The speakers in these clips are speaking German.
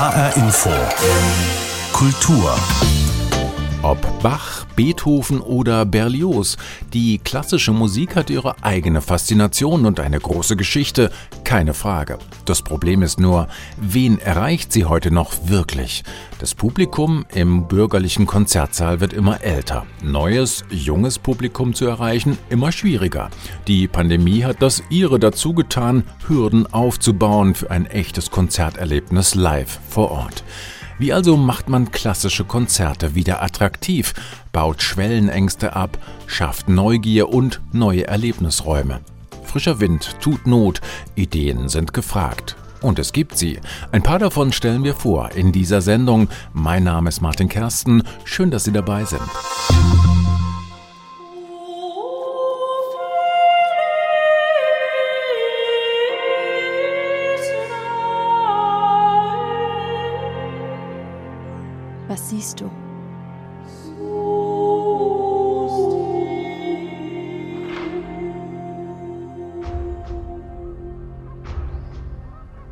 HR Info. Kultur. Ob Bach, Beethoven oder Berlioz, die klassische Musik hat ihre eigene Faszination und eine große Geschichte, keine Frage. Das Problem ist nur, wen erreicht sie heute noch wirklich? Das Publikum im bürgerlichen Konzertsaal wird immer älter. Neues, junges Publikum zu erreichen, immer schwieriger. Die Pandemie hat das ihre dazu getan, Hürden aufzubauen für ein echtes Konzerterlebnis live vor Ort. Wie also macht man klassische Konzerte wieder attraktiv, baut Schwellenängste ab, schafft Neugier und neue Erlebnisräume? Frischer Wind tut Not, Ideen sind gefragt. Und es gibt sie. Ein paar davon stellen wir vor in dieser Sendung. Mein Name ist Martin Kersten. Schön, dass Sie dabei sind. Was siehst du?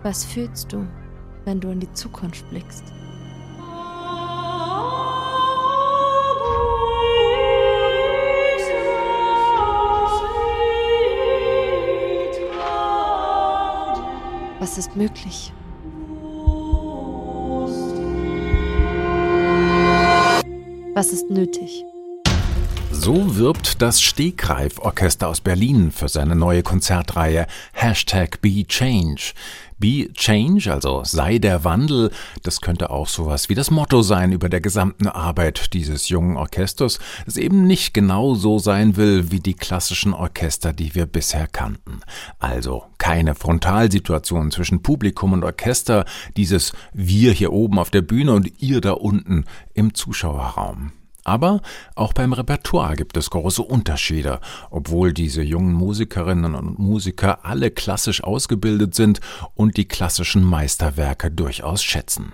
Was fühlst du, wenn du in die Zukunft blickst? Was ist möglich? Was ist nötig? So wirbt das Stegreif-Orchester aus Berlin für seine neue Konzertreihe Hashtag Be Change. Be Change, also sei der Wandel, das könnte auch sowas wie das Motto sein über der gesamten Arbeit dieses jungen Orchesters, das eben nicht genau so sein will wie die klassischen Orchester, die wir bisher kannten. Also keine Frontalsituation zwischen Publikum und Orchester, dieses wir hier oben auf der Bühne und ihr da unten im Zuschauerraum. Aber auch beim Repertoire gibt es große Unterschiede, obwohl diese jungen Musikerinnen und Musiker alle klassisch ausgebildet sind und die klassischen Meisterwerke durchaus schätzen.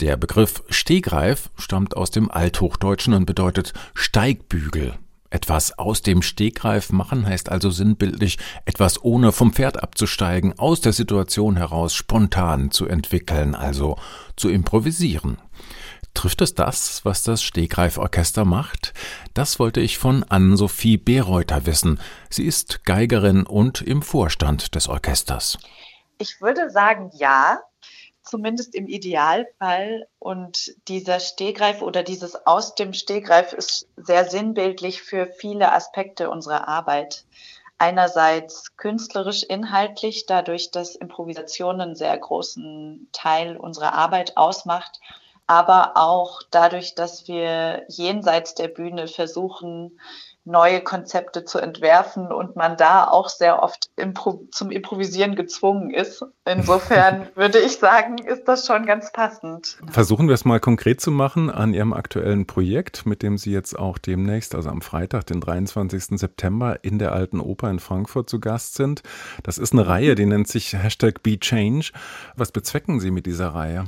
Der Begriff Stegreif stammt aus dem Althochdeutschen und bedeutet Steigbügel. Etwas aus dem Stegreif machen heißt also sinnbildlich, etwas ohne vom Pferd abzusteigen, aus der Situation heraus spontan zu entwickeln, also zu improvisieren. Trifft es das, was das Stegreif-Orchester macht? Das wollte ich von Ann-Sophie Bereuter wissen. Sie ist Geigerin und im Vorstand des Orchesters. Ich würde sagen, ja, zumindest im Idealfall. Und dieser Stegreif oder dieses aus dem Stegreif ist sehr sinnbildlich für viele Aspekte unserer Arbeit. Einerseits künstlerisch, inhaltlich, dadurch, dass Improvisation einen sehr großen Teil unserer Arbeit ausmacht aber auch dadurch, dass wir jenseits der Bühne versuchen, neue Konzepte zu entwerfen und man da auch sehr oft impro zum Improvisieren gezwungen ist. Insofern würde ich sagen, ist das schon ganz passend. Versuchen wir es mal konkret zu machen an Ihrem aktuellen Projekt, mit dem Sie jetzt auch demnächst, also am Freitag, den 23. September, in der Alten Oper in Frankfurt zu Gast sind. Das ist eine Reihe, die nennt sich Hashtag BeChange. Was bezwecken Sie mit dieser Reihe?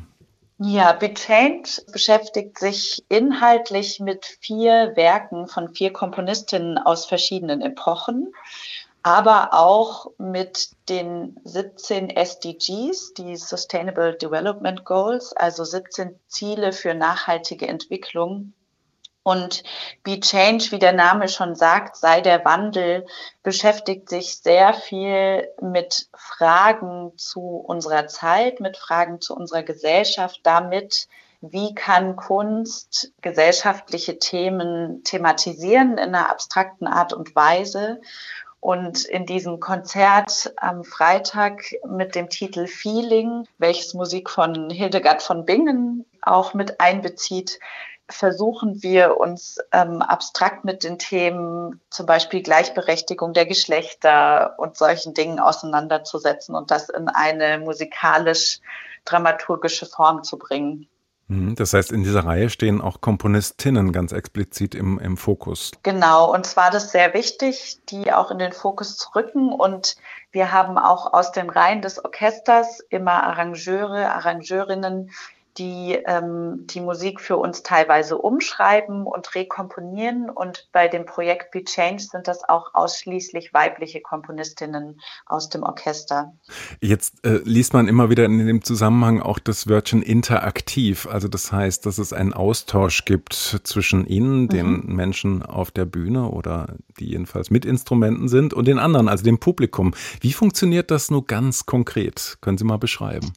Ja, BitChange beschäftigt sich inhaltlich mit vier Werken von vier Komponistinnen aus verschiedenen Epochen, aber auch mit den 17 SDGs, die Sustainable Development Goals, also 17 Ziele für nachhaltige Entwicklung und Be Change, wie der Name schon sagt, sei der Wandel, beschäftigt sich sehr viel mit Fragen zu unserer Zeit, mit Fragen zu unserer Gesellschaft, damit, wie kann Kunst gesellschaftliche Themen thematisieren in einer abstrakten Art und Weise. Und in diesem Konzert am Freitag mit dem Titel Feeling, welches Musik von Hildegard von Bingen auch mit einbezieht, versuchen wir uns ähm, abstrakt mit den Themen zum Beispiel Gleichberechtigung der Geschlechter und solchen Dingen auseinanderzusetzen und das in eine musikalisch-dramaturgische Form zu bringen. Mhm, das heißt, in dieser Reihe stehen auch Komponistinnen ganz explizit im, im Fokus. Genau, und zwar das sehr wichtig, die auch in den Fokus zu rücken. Und wir haben auch aus den Reihen des Orchesters immer Arrangeure, Arrangeurinnen, die ähm, die Musik für uns teilweise umschreiben und rekomponieren. Und bei dem Projekt Be Change sind das auch ausschließlich weibliche Komponistinnen aus dem Orchester. Jetzt äh, liest man immer wieder in dem Zusammenhang auch das Wörtchen interaktiv. Also das heißt, dass es einen Austausch gibt zwischen Ihnen, den mhm. Menschen auf der Bühne oder die jedenfalls mit Instrumenten sind und den anderen, also dem Publikum. Wie funktioniert das nur ganz konkret? Können Sie mal beschreiben?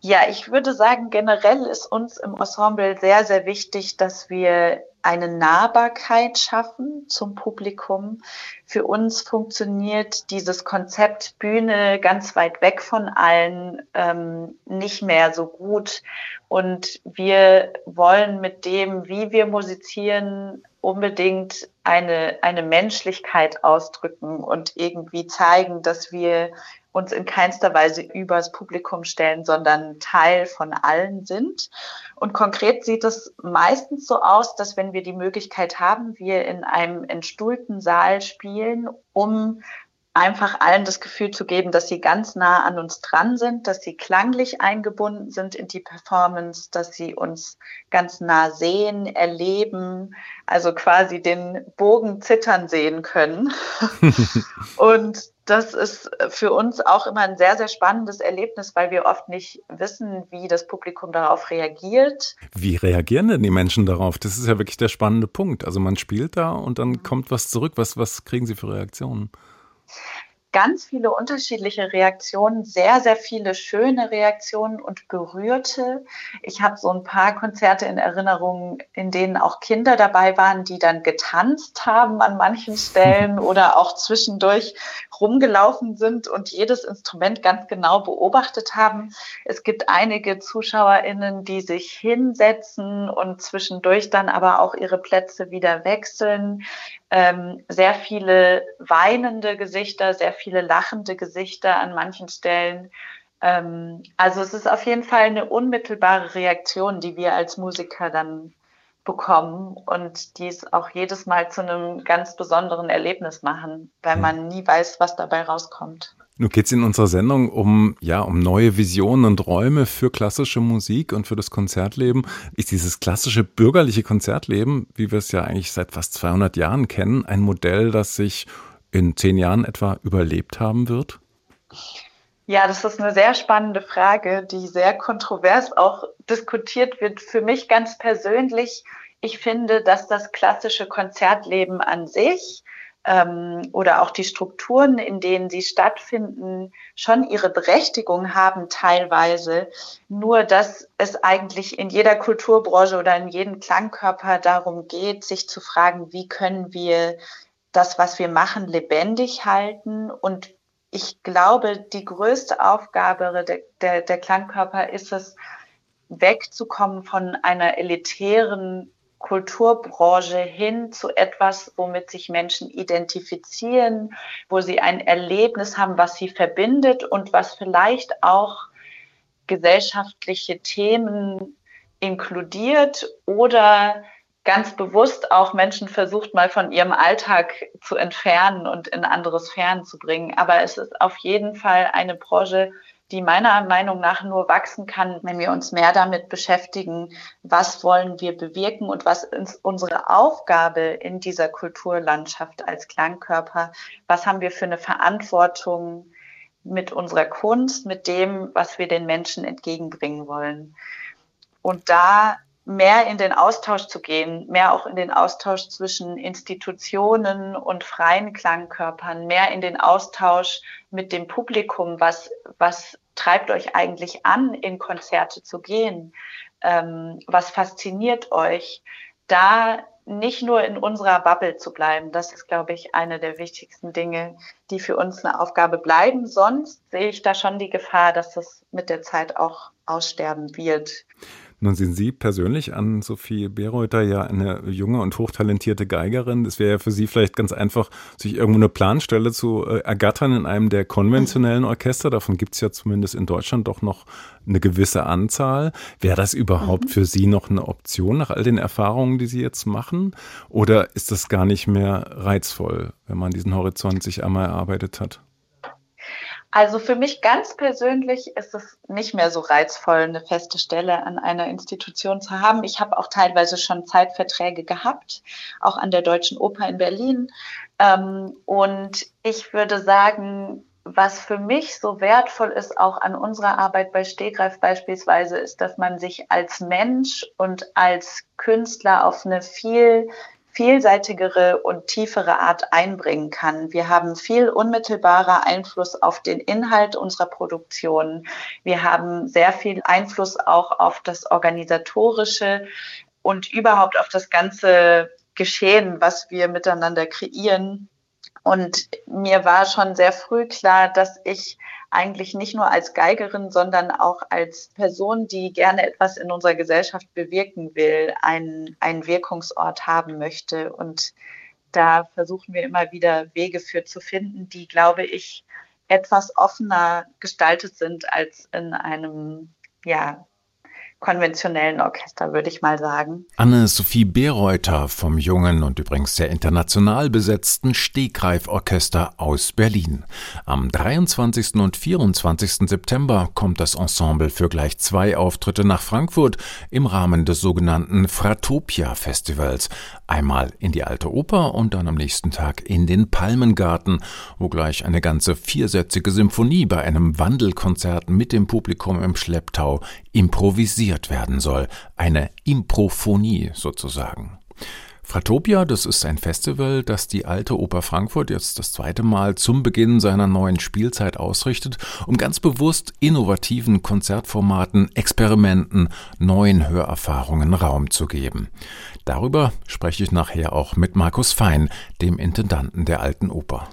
Ja, ich würde sagen, generell ist uns im Ensemble sehr, sehr wichtig, dass wir eine Nahbarkeit schaffen zum Publikum. Für uns funktioniert dieses Konzept Bühne ganz weit weg von allen ähm, nicht mehr so gut. Und wir wollen mit dem, wie wir musizieren, unbedingt eine, eine Menschlichkeit ausdrücken und irgendwie zeigen, dass wir uns in keinster Weise übers Publikum stellen, sondern Teil von allen sind. Und konkret sieht es meistens so aus, dass wenn wir die Möglichkeit haben, wir in einem entstuhlten Saal spielen, um einfach allen das Gefühl zu geben, dass sie ganz nah an uns dran sind, dass sie klanglich eingebunden sind in die Performance, dass sie uns ganz nah sehen, erleben, also quasi den Bogen zittern sehen können. und das ist für uns auch immer ein sehr, sehr spannendes Erlebnis, weil wir oft nicht wissen, wie das Publikum darauf reagiert. Wie reagieren denn die Menschen darauf? Das ist ja wirklich der spannende Punkt. Also man spielt da und dann kommt was zurück. Was, was kriegen Sie für Reaktionen? Ganz viele unterschiedliche Reaktionen, sehr, sehr viele schöne Reaktionen und berührte. Ich habe so ein paar Konzerte in Erinnerung, in denen auch Kinder dabei waren, die dann getanzt haben an manchen Stellen oder auch zwischendurch rumgelaufen sind und jedes Instrument ganz genau beobachtet haben. Es gibt einige Zuschauerinnen, die sich hinsetzen und zwischendurch dann aber auch ihre Plätze wieder wechseln ähm, sehr viele weinende Gesichter, sehr viele lachende Gesichter an manchen Stellen. Ähm, also es ist auf jeden Fall eine unmittelbare Reaktion, die wir als Musiker dann bekommen und die es auch jedes Mal zu einem ganz besonderen Erlebnis machen, weil man nie weiß, was dabei rauskommt. Nun geht es in unserer Sendung um, ja, um neue Visionen und Räume für klassische Musik und für das Konzertleben. Ist dieses klassische bürgerliche Konzertleben, wie wir es ja eigentlich seit fast 200 Jahren kennen, ein Modell, das sich in zehn Jahren etwa überlebt haben wird? Ja, das ist eine sehr spannende Frage, die sehr kontrovers auch diskutiert wird. Für mich ganz persönlich, ich finde, dass das klassische Konzertleben an sich ähm, oder auch die Strukturen, in denen sie stattfinden, schon ihre Berechtigung haben teilweise. Nur dass es eigentlich in jeder Kulturbranche oder in jedem Klangkörper darum geht, sich zu fragen, wie können wir das, was wir machen, lebendig halten und ich glaube, die größte Aufgabe der, der, der Klangkörper ist es, wegzukommen von einer elitären Kulturbranche hin zu etwas, womit sich Menschen identifizieren, wo sie ein Erlebnis haben, was sie verbindet und was vielleicht auch gesellschaftliche Themen inkludiert oder ganz bewusst auch Menschen versucht, mal von ihrem Alltag zu entfernen und in andere Sphären zu bringen. Aber es ist auf jeden Fall eine Branche, die meiner Meinung nach nur wachsen kann, wenn wir uns mehr damit beschäftigen, was wollen wir bewirken und was ist unsere Aufgabe in dieser Kulturlandschaft als Klangkörper, was haben wir für eine Verantwortung mit unserer Kunst, mit dem, was wir den Menschen entgegenbringen wollen. Und da mehr in den Austausch zu gehen, mehr auch in den Austausch zwischen Institutionen und freien Klangkörpern, mehr in den Austausch mit dem Publikum, was, was treibt euch eigentlich an, in Konzerte zu gehen, ähm, was fasziniert euch, da nicht nur in unserer Bubble zu bleiben. Das ist, glaube ich, eine der wichtigsten Dinge, die für uns eine Aufgabe bleiben. Sonst sehe ich da schon die Gefahr, dass das mit der Zeit auch aussterben wird. Nun sind Sie persönlich an Sophie Bereuter ja eine junge und hochtalentierte Geigerin. Es wäre ja für Sie vielleicht ganz einfach, sich irgendwo eine Planstelle zu äh, ergattern in einem der konventionellen Orchester. Davon gibt es ja zumindest in Deutschland doch noch eine gewisse Anzahl. Wäre das überhaupt mhm. für Sie noch eine Option nach all den Erfahrungen, die Sie jetzt machen? Oder ist das gar nicht mehr reizvoll, wenn man diesen Horizont sich einmal erarbeitet hat? Also für mich ganz persönlich ist es nicht mehr so reizvoll, eine feste Stelle an einer Institution zu haben. Ich habe auch teilweise schon Zeitverträge gehabt, auch an der Deutschen Oper in Berlin. Ähm, und ich würde sagen, was für mich so wertvoll ist, auch an unserer Arbeit bei Stegreif beispielsweise, ist, dass man sich als Mensch und als Künstler auf eine viel vielseitigere und tiefere Art einbringen kann. Wir haben viel unmittelbarer Einfluss auf den Inhalt unserer Produktion. Wir haben sehr viel Einfluss auch auf das Organisatorische und überhaupt auf das ganze Geschehen, was wir miteinander kreieren. Und mir war schon sehr früh klar, dass ich eigentlich nicht nur als Geigerin, sondern auch als Person, die gerne etwas in unserer Gesellschaft bewirken will, einen, einen Wirkungsort haben möchte. Und da versuchen wir immer wieder Wege für zu finden, die, glaube ich, etwas offener gestaltet sind als in einem ja, konventionellen Orchester, würde ich mal sagen. Anne-Sophie Bereuter vom jungen und übrigens sehr international besetzten Stegreif-Orchester aus Berlin. Am 23. und 24. September kommt das Ensemble für gleich zwei Auftritte nach Frankfurt im Rahmen des sogenannten Fratopia-Festivals. Einmal in die Alte Oper und dann am nächsten Tag in den Palmengarten, wo gleich eine ganze viersätzige Symphonie bei einem Wandelkonzert mit dem Publikum im Schlepptau improvisiert werden soll. Eine Improphonie sozusagen. Fratopia, das ist ein Festival, das die Alte Oper Frankfurt jetzt das zweite Mal zum Beginn seiner neuen Spielzeit ausrichtet, um ganz bewusst innovativen Konzertformaten, Experimenten, neuen Hörerfahrungen Raum zu geben. Darüber spreche ich nachher auch mit Markus Fein, dem Intendanten der Alten Oper.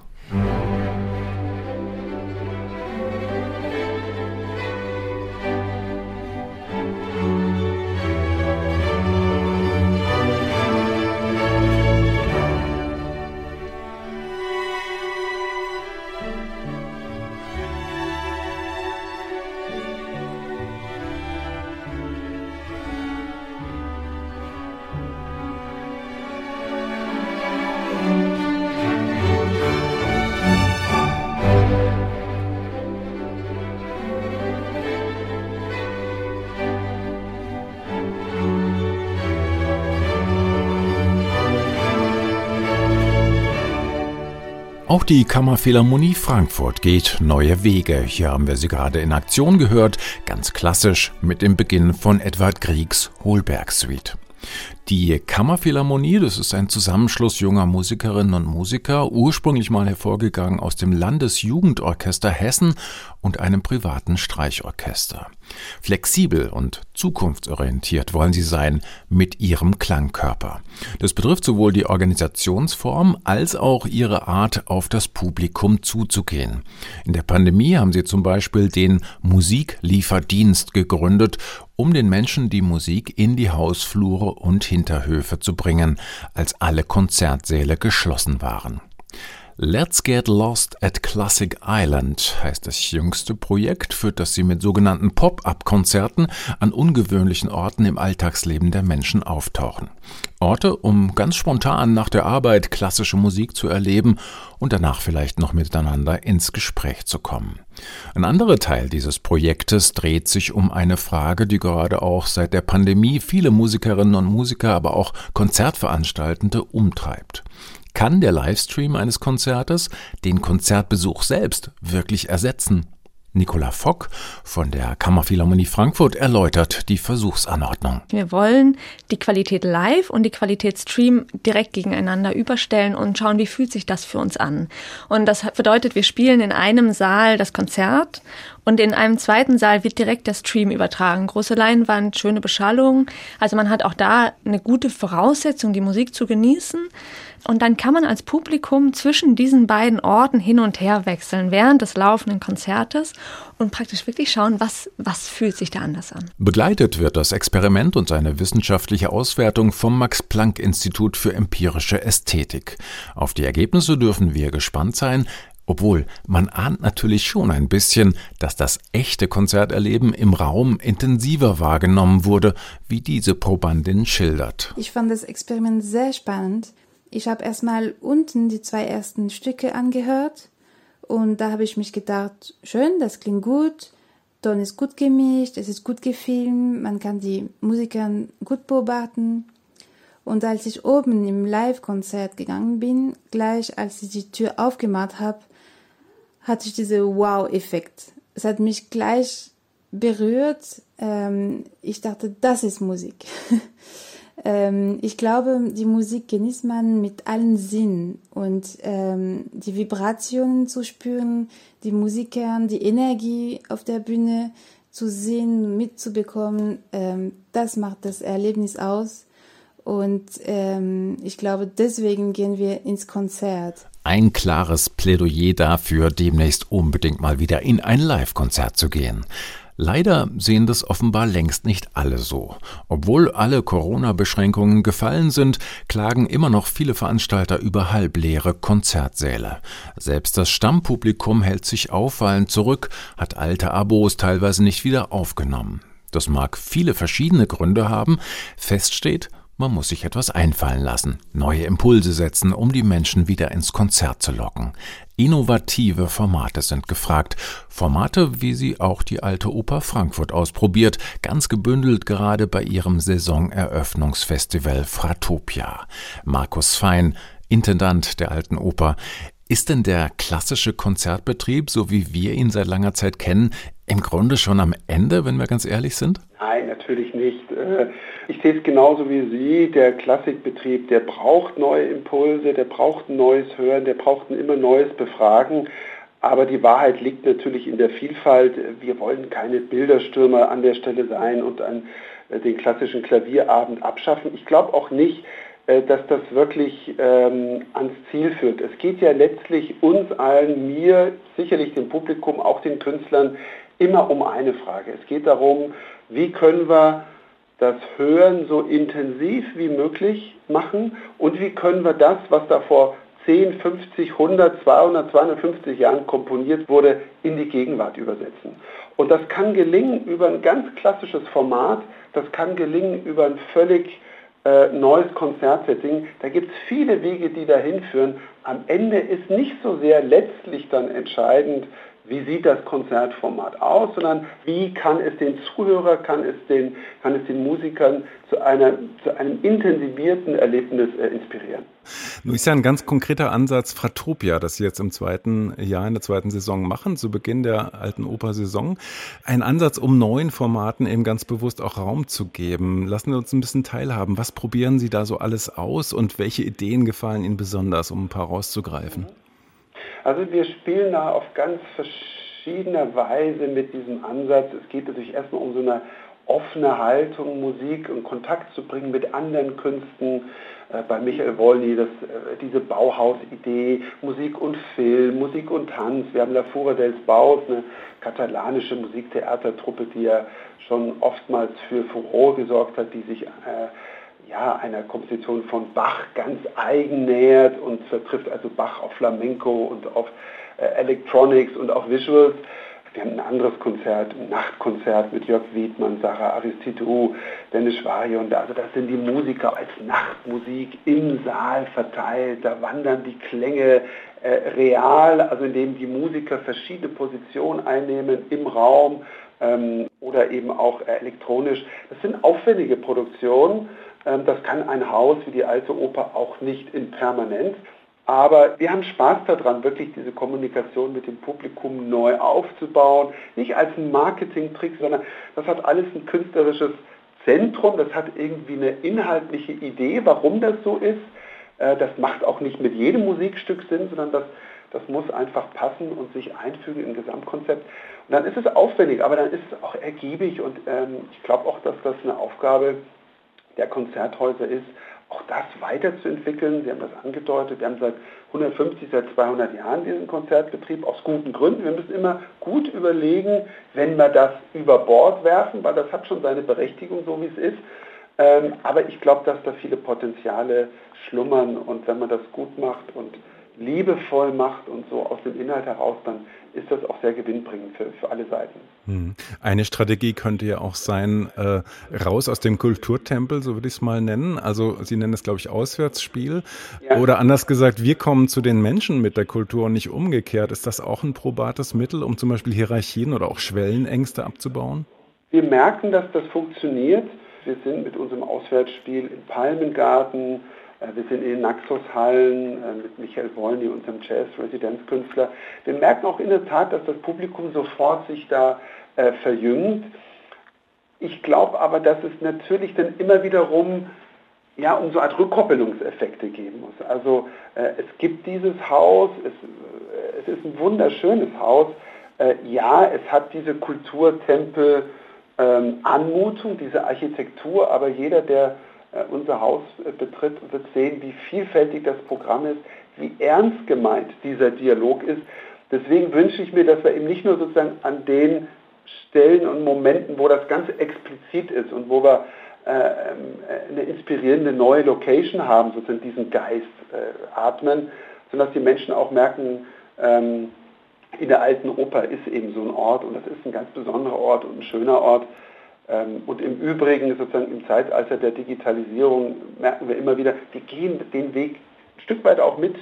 Auch die Kammerphilharmonie Frankfurt geht neue Wege. Hier haben wir sie gerade in Aktion gehört, ganz klassisch mit dem Beginn von Edward Griegs Holberg Suite. Die Kammerphilharmonie, das ist ein Zusammenschluss junger Musikerinnen und Musiker, ursprünglich mal hervorgegangen aus dem Landesjugendorchester Hessen und einem privaten Streichorchester. Flexibel und zukunftsorientiert wollen sie sein mit ihrem Klangkörper. Das betrifft sowohl die Organisationsform als auch ihre Art, auf das Publikum zuzugehen. In der Pandemie haben sie zum Beispiel den Musiklieferdienst gegründet um den Menschen die Musik in die Hausflure und Hinterhöfe zu bringen, als alle Konzertsäle geschlossen waren. Let's Get Lost at Classic Island heißt das jüngste Projekt, für das sie mit sogenannten Pop-up-Konzerten an ungewöhnlichen Orten im Alltagsleben der Menschen auftauchen. Orte, um ganz spontan nach der Arbeit klassische Musik zu erleben und danach vielleicht noch miteinander ins Gespräch zu kommen. Ein anderer Teil dieses Projektes dreht sich um eine Frage, die gerade auch seit der Pandemie viele Musikerinnen und Musiker, aber auch Konzertveranstaltende umtreibt. Kann der Livestream eines Konzertes den Konzertbesuch selbst wirklich ersetzen? Nicola Fock von der Kammerphilharmonie Frankfurt erläutert die Versuchsanordnung. Wir wollen die Qualität live und die Qualität Stream direkt gegeneinander überstellen und schauen, wie fühlt sich das für uns an. Und das bedeutet, wir spielen in einem Saal das Konzert und in einem zweiten Saal wird direkt der Stream übertragen. Große Leinwand, schöne Beschallung. Also man hat auch da eine gute Voraussetzung, die Musik zu genießen. Und dann kann man als Publikum zwischen diesen beiden Orten hin und her wechseln während des laufenden Konzertes und praktisch wirklich schauen, was, was fühlt sich da anders an. Begleitet wird das Experiment und seine wissenschaftliche Auswertung vom Max-Planck-Institut für empirische Ästhetik. Auf die Ergebnisse dürfen wir gespannt sein. Obwohl, man ahnt natürlich schon ein bisschen, dass das echte Konzerterleben im Raum intensiver wahrgenommen wurde, wie diese Probandin schildert. Ich fand das Experiment sehr spannend. Ich habe erstmal unten die zwei ersten Stücke angehört Und da habe ich mich gedacht, schön, das klingt gut, Ton ist gut gemischt, es ist gut gefilmt, man kann die Musiker gut beobachten. Und als ich oben im Live-Konzert gegangen bin, gleich als ich die Tür aufgemacht habe, hatte ich diesen Wow-Effekt. Es hat mich gleich berührt. Ähm, ich dachte, das ist Musik. ähm, ich glaube, die Musik genießt man mit allen Sinnen und ähm, die Vibrationen zu spüren, die Musikern, die Energie auf der Bühne zu sehen, mitzubekommen, ähm, das macht das Erlebnis aus. Und ähm, ich glaube, deswegen gehen wir ins Konzert. Ein klares Plädoyer dafür, demnächst unbedingt mal wieder in ein Live-Konzert zu gehen. Leider sehen das offenbar längst nicht alle so. Obwohl alle Corona-Beschränkungen gefallen sind, klagen immer noch viele Veranstalter über halbleere Konzertsäle. Selbst das Stammpublikum hält sich auffallend zurück, hat alte Abos teilweise nicht wieder aufgenommen. Das mag viele verschiedene Gründe haben. Fest steht, man muss sich etwas einfallen lassen, neue Impulse setzen, um die Menschen wieder ins Konzert zu locken. Innovative Formate sind gefragt. Formate, wie sie auch die Alte Oper Frankfurt ausprobiert, ganz gebündelt gerade bei ihrem Saisoneröffnungsfestival Fratopia. Markus Fein, Intendant der Alten Oper. Ist denn der klassische Konzertbetrieb, so wie wir ihn seit langer Zeit kennen, im Grunde schon am Ende, wenn wir ganz ehrlich sind? Nein, natürlich nicht. Äh, ich sehe es genauso wie Sie. Der Klassikbetrieb, der braucht neue Impulse, der braucht ein neues Hören, der braucht ein immer neues Befragen. Aber die Wahrheit liegt natürlich in der Vielfalt. Wir wollen keine Bilderstürmer an der Stelle sein und an äh, den klassischen Klavierabend abschaffen. Ich glaube auch nicht, äh, dass das wirklich ähm, ans Ziel führt. Es geht ja letztlich uns allen, mir, sicherlich dem Publikum, auch den Künstlern, immer um eine Frage. Es geht darum, wie können wir das Hören so intensiv wie möglich machen und wie können wir das, was da vor 10, 50, 100, 200, 250 Jahren komponiert wurde, in die Gegenwart übersetzen. Und das kann gelingen über ein ganz klassisches Format, das kann gelingen über ein völlig äh, neues Konzertsetting. Da gibt es viele Wege, die dahin führen. Am Ende ist nicht so sehr letztlich dann entscheidend, wie sieht das Konzertformat aus, sondern wie kann es den Zuhörer, kann es den, kann es den Musikern zu, einer, zu einem intensivierten Erlebnis äh, inspirieren. Nun ist ja ein ganz konkreter Ansatz Fratopia, das Sie jetzt im zweiten Jahr in der zweiten Saison machen, zu Beginn der alten Opersaison. Ein Ansatz, um neuen Formaten eben ganz bewusst auch Raum zu geben. Lassen Sie uns ein bisschen teilhaben. Was probieren Sie da so alles aus und welche Ideen gefallen Ihnen besonders, um ein paar rauszugreifen? Mhm. Also wir spielen da auf ganz verschiedene Weise mit diesem Ansatz. Es geht natürlich erstmal um so eine offene Haltung, Musik in Kontakt zu bringen mit anderen Künsten. Äh, bei Michael Wolny, das, äh, diese Bauhaus-Idee, Musik und Film, Musik und Tanz. Wir haben La Fura dels Baus, eine katalanische Musiktheatertruppe, die ja schon oftmals für Furore gesorgt hat, die sich äh, ja, einer Komposition von Bach ganz eigen nähert und vertrifft also Bach auf Flamenco und auf äh, Electronics und auf Visuals. Wir haben ein anderes Konzert, ein Nachtkonzert mit Jörg Wiedmann, Sarah Aristidu, Dennis Schwarion. Also das sind die Musiker als Nachtmusik im Saal verteilt. Da wandern die Klänge äh, real, also indem die Musiker verschiedene Positionen einnehmen im Raum ähm, oder eben auch äh, elektronisch. Das sind aufwendige Produktionen das kann ein Haus wie die Alte Oper auch nicht in Permanenz. Aber wir haben Spaß daran, wirklich diese Kommunikation mit dem Publikum neu aufzubauen. Nicht als ein Marketing-Trick, sondern das hat alles ein künstlerisches Zentrum. Das hat irgendwie eine inhaltliche Idee, warum das so ist. Äh, das macht auch nicht mit jedem Musikstück Sinn, sondern das, das muss einfach passen und sich einfügen im Gesamtkonzept. Und dann ist es aufwendig, aber dann ist es auch ergiebig und ähm, ich glaube auch, dass das eine Aufgabe der Konzerthäuser ist, auch das weiterzuentwickeln. Sie haben das angedeutet, wir haben seit 150, seit 200 Jahren diesen Konzertbetrieb, aus guten Gründen. Wir müssen immer gut überlegen, wenn wir das über Bord werfen, weil das hat schon seine Berechtigung, so wie es ist. Ähm, aber ich glaube, dass da viele Potenziale schlummern und wenn man das gut macht und liebevoll macht und so aus dem Inhalt heraus, dann ist das auch sehr gewinnbringend für, für alle Seiten. Hm. Eine Strategie könnte ja auch sein, äh, raus aus dem Kulturtempel, so würde ich es mal nennen. Also Sie nennen es, glaube ich, Auswärtsspiel. Ja. Oder anders gesagt, wir kommen zu den Menschen mit der Kultur und nicht umgekehrt. Ist das auch ein probates Mittel, um zum Beispiel Hierarchien oder auch Schwellenängste abzubauen? Wir merken, dass das funktioniert. Wir sind mit unserem Auswärtsspiel im Palmengarten, wir sind in den Naxos-Hallen äh, mit Michael Wolny, unserem Jazz-Residenzkünstler. Wir merken auch in der Tat, dass das Publikum sofort sich da äh, verjüngt. Ich glaube aber, dass es natürlich dann immer wiederum ja, um so eine Art Rückkoppelungseffekte geben muss. Also äh, es gibt dieses Haus, es, äh, es, ist ein wunderschönes Haus. Äh, ja, es hat diese Kulturtempel ähm, diese Architektur, aber jeder, der äh, unser Haus äh, betritt, wird sehen, wie vielfältig das Programm ist, wie ernst gemeint dieser Dialog ist. Deswegen wünsche ich mir, dass wir eben nicht nur sozusagen an den Stellen und Momenten, wo das ganz explizit ist und wo wir äh, eine inspirierende neue Location haben, sozusagen diesen Geist äh, atmen, sondern dass die Menschen auch merken, ähm, in der alten Oper ist eben so ein Ort und das ist ein ganz besonderer Ort und ein schöner Ort. Ähm, und im Übrigen, sozusagen im Zeitalter der Digitalisierung, merken wir immer wieder, wir gehen den Weg ein Stück weit auch mit,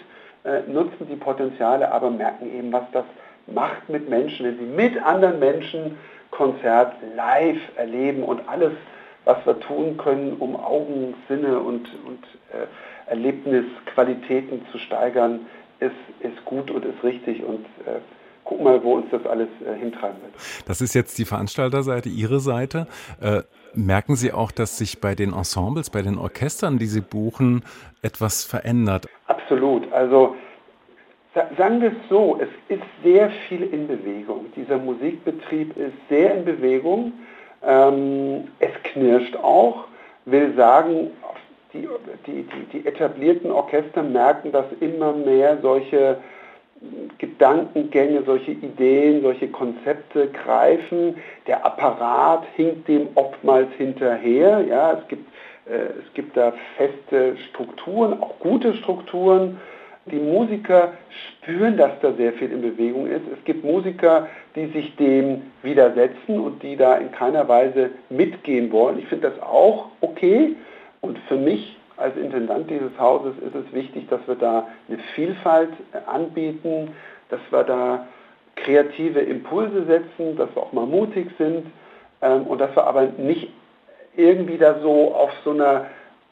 äh, nutzen die Potenziale, aber merken eben, was das macht mit Menschen, wenn sie mit anderen Menschen Konzert live erleben und alles, was wir tun können, um Augen, Sinne und, und äh, Erlebnisqualitäten zu steigern, ist, ist gut und ist richtig und äh, gucken mal, wo uns das alles äh, hintreiben wird. Das ist jetzt die Veranstalterseite, Ihre Seite. Äh, merken Sie auch, dass sich bei den Ensembles, bei den Orchestern, die Sie buchen, etwas verändert? Absolut. Also sagen wir es so, es ist sehr viel in Bewegung. Dieser Musikbetrieb ist sehr in Bewegung. Ähm, es knirscht auch, will sagen, die, die, die, die etablierten Orchester merken, dass immer mehr solche Gedankengänge, solche Ideen, solche Konzepte greifen. Der Apparat hinkt dem oftmals hinterher. Ja, es, gibt, äh, es gibt da feste Strukturen, auch gute Strukturen. Die Musiker spüren, dass da sehr viel in Bewegung ist. Es gibt Musiker, die sich dem widersetzen und die da in keiner Weise mitgehen wollen. Ich finde das auch okay. Und für mich als Intendant dieses Hauses ist es wichtig, dass wir da eine Vielfalt äh, anbieten, dass wir da kreative Impulse setzen, dass wir auch mal mutig sind ähm, und dass wir aber nicht irgendwie da so auf so einer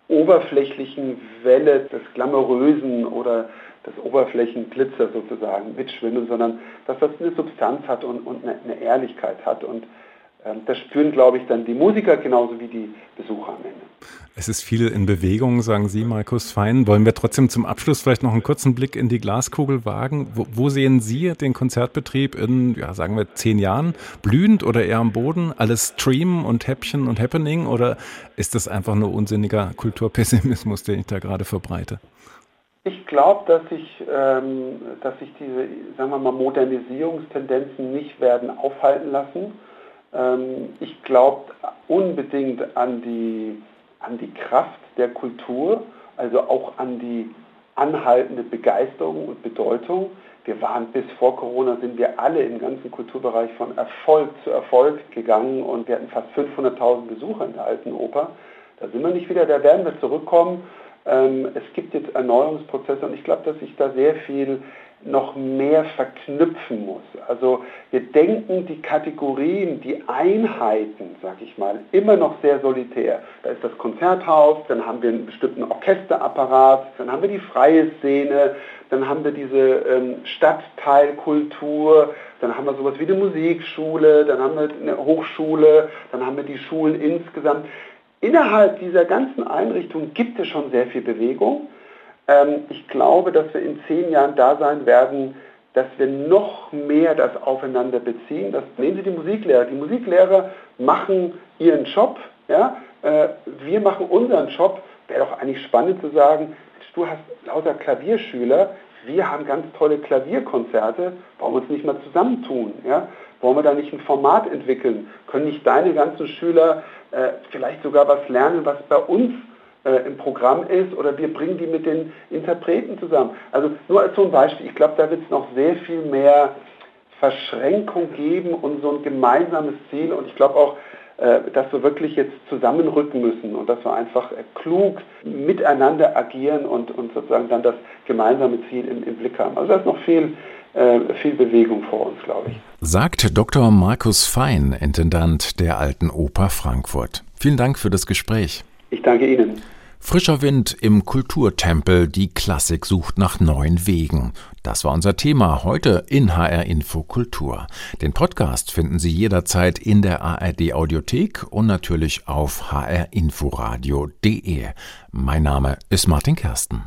oberflächlichen Welle des Glamourösen oder des Oberflächenglitzers sozusagen mitschwimmen, sondern dass das eine Substanz hat und, und eine, eine Ehrlichkeit hat. Und das spüren, glaube ich, dann die Musiker genauso wie die Besucher am Ende. Es ist viel in Bewegung, sagen Sie, Markus Fein. Wollen wir trotzdem zum Abschluss vielleicht noch einen kurzen Blick in die Glaskugel wagen? Wo, wo sehen Sie den Konzertbetrieb in, ja, sagen wir, zehn Jahren? Blühend oder eher am Boden? Alles Stream und Häppchen und Happening? Oder ist das einfach nur unsinniger Kulturpessimismus, den ich da gerade verbreite? Ich glaube, dass sich, ähm, dass diese, sagen wir mal, Modernisierungstendenzen nicht werden aufhalten lassen ähm, ich glaube unbedingt an die, an die Kraft der Kultur, also auch an die anhaltende Begeisterung und Bedeutung. Wir waren bis vor Corona, sind wir alle im ganzen Kulturbereich von Erfolg zu Erfolg gegangen und wir hatten fast 500.000 Besucher in der Alten Oper. Da sind wir nicht wieder, da werden wir zurückkommen. Ähm, es gibt jetzt Erneuerungsprozesse und ich glaube, dass sich da sehr viel noch mehr verknüpfen muss. Also wir denken die Kategorien, die Einheiten, sag ich mal, immer noch sehr solitär. Da ist das Konzerthaus, dann haben wir einen bestimmten Orchesterapparat, dann haben wir die freie Szene, dann haben wir diese ähm, Stadtteilkultur, dann haben wir sowas wie eine Musikschule, dann haben wir eine Hochschule, dann haben wir die Schulen insgesamt. Innerhalb dieser ganzen Einrichtung gibt es schon sehr viel Bewegung. Ähm, ich glaube, dass wir in zehn Jahren da sein werden, dass wir noch mehr das aufeinander beziehen. Das, nehmen Sie die Musiklehrer. Die Musiklehrer machen ihren Job. Ja? Äh, wir machen unseren Job. Wäre doch eigentlich spannend zu sagen, du hast lauter Klavierschüler, wir haben ganz tolle Klavierkonzerte, wollen wir uns nicht mal zusammentun? Ja? Wollen wir da nicht ein Format entwickeln? Können nicht deine ganzen Schüler äh, vielleicht sogar was lernen, was bei uns äh, im Programm ist oder wir bringen die mit den Interpreten zusammen. Also nur als so ein Beispiel, ich glaube, da wird es noch sehr viel mehr Verschränkung geben und so ein gemeinsames Ziel und ich glaube auch, äh, dass wir wirklich jetzt zusammenrücken müssen und dass wir einfach äh, klug miteinander agieren und, und sozusagen dann das gemeinsame Ziel im, im Blick haben. Also da ist noch viel, äh, viel Bewegung vor uns, glaube ich. Sagt Dr. Markus Fein, Intendant der Alten Oper Frankfurt. Vielen Dank für das Gespräch. Ich danke Ihnen. Frischer Wind im Kulturtempel, die Klassik sucht nach neuen Wegen. Das war unser Thema heute in HR Info Kultur. Den Podcast finden Sie jederzeit in der ARD Audiothek und natürlich auf hrinforadio.de. Mein Name ist Martin Kersten.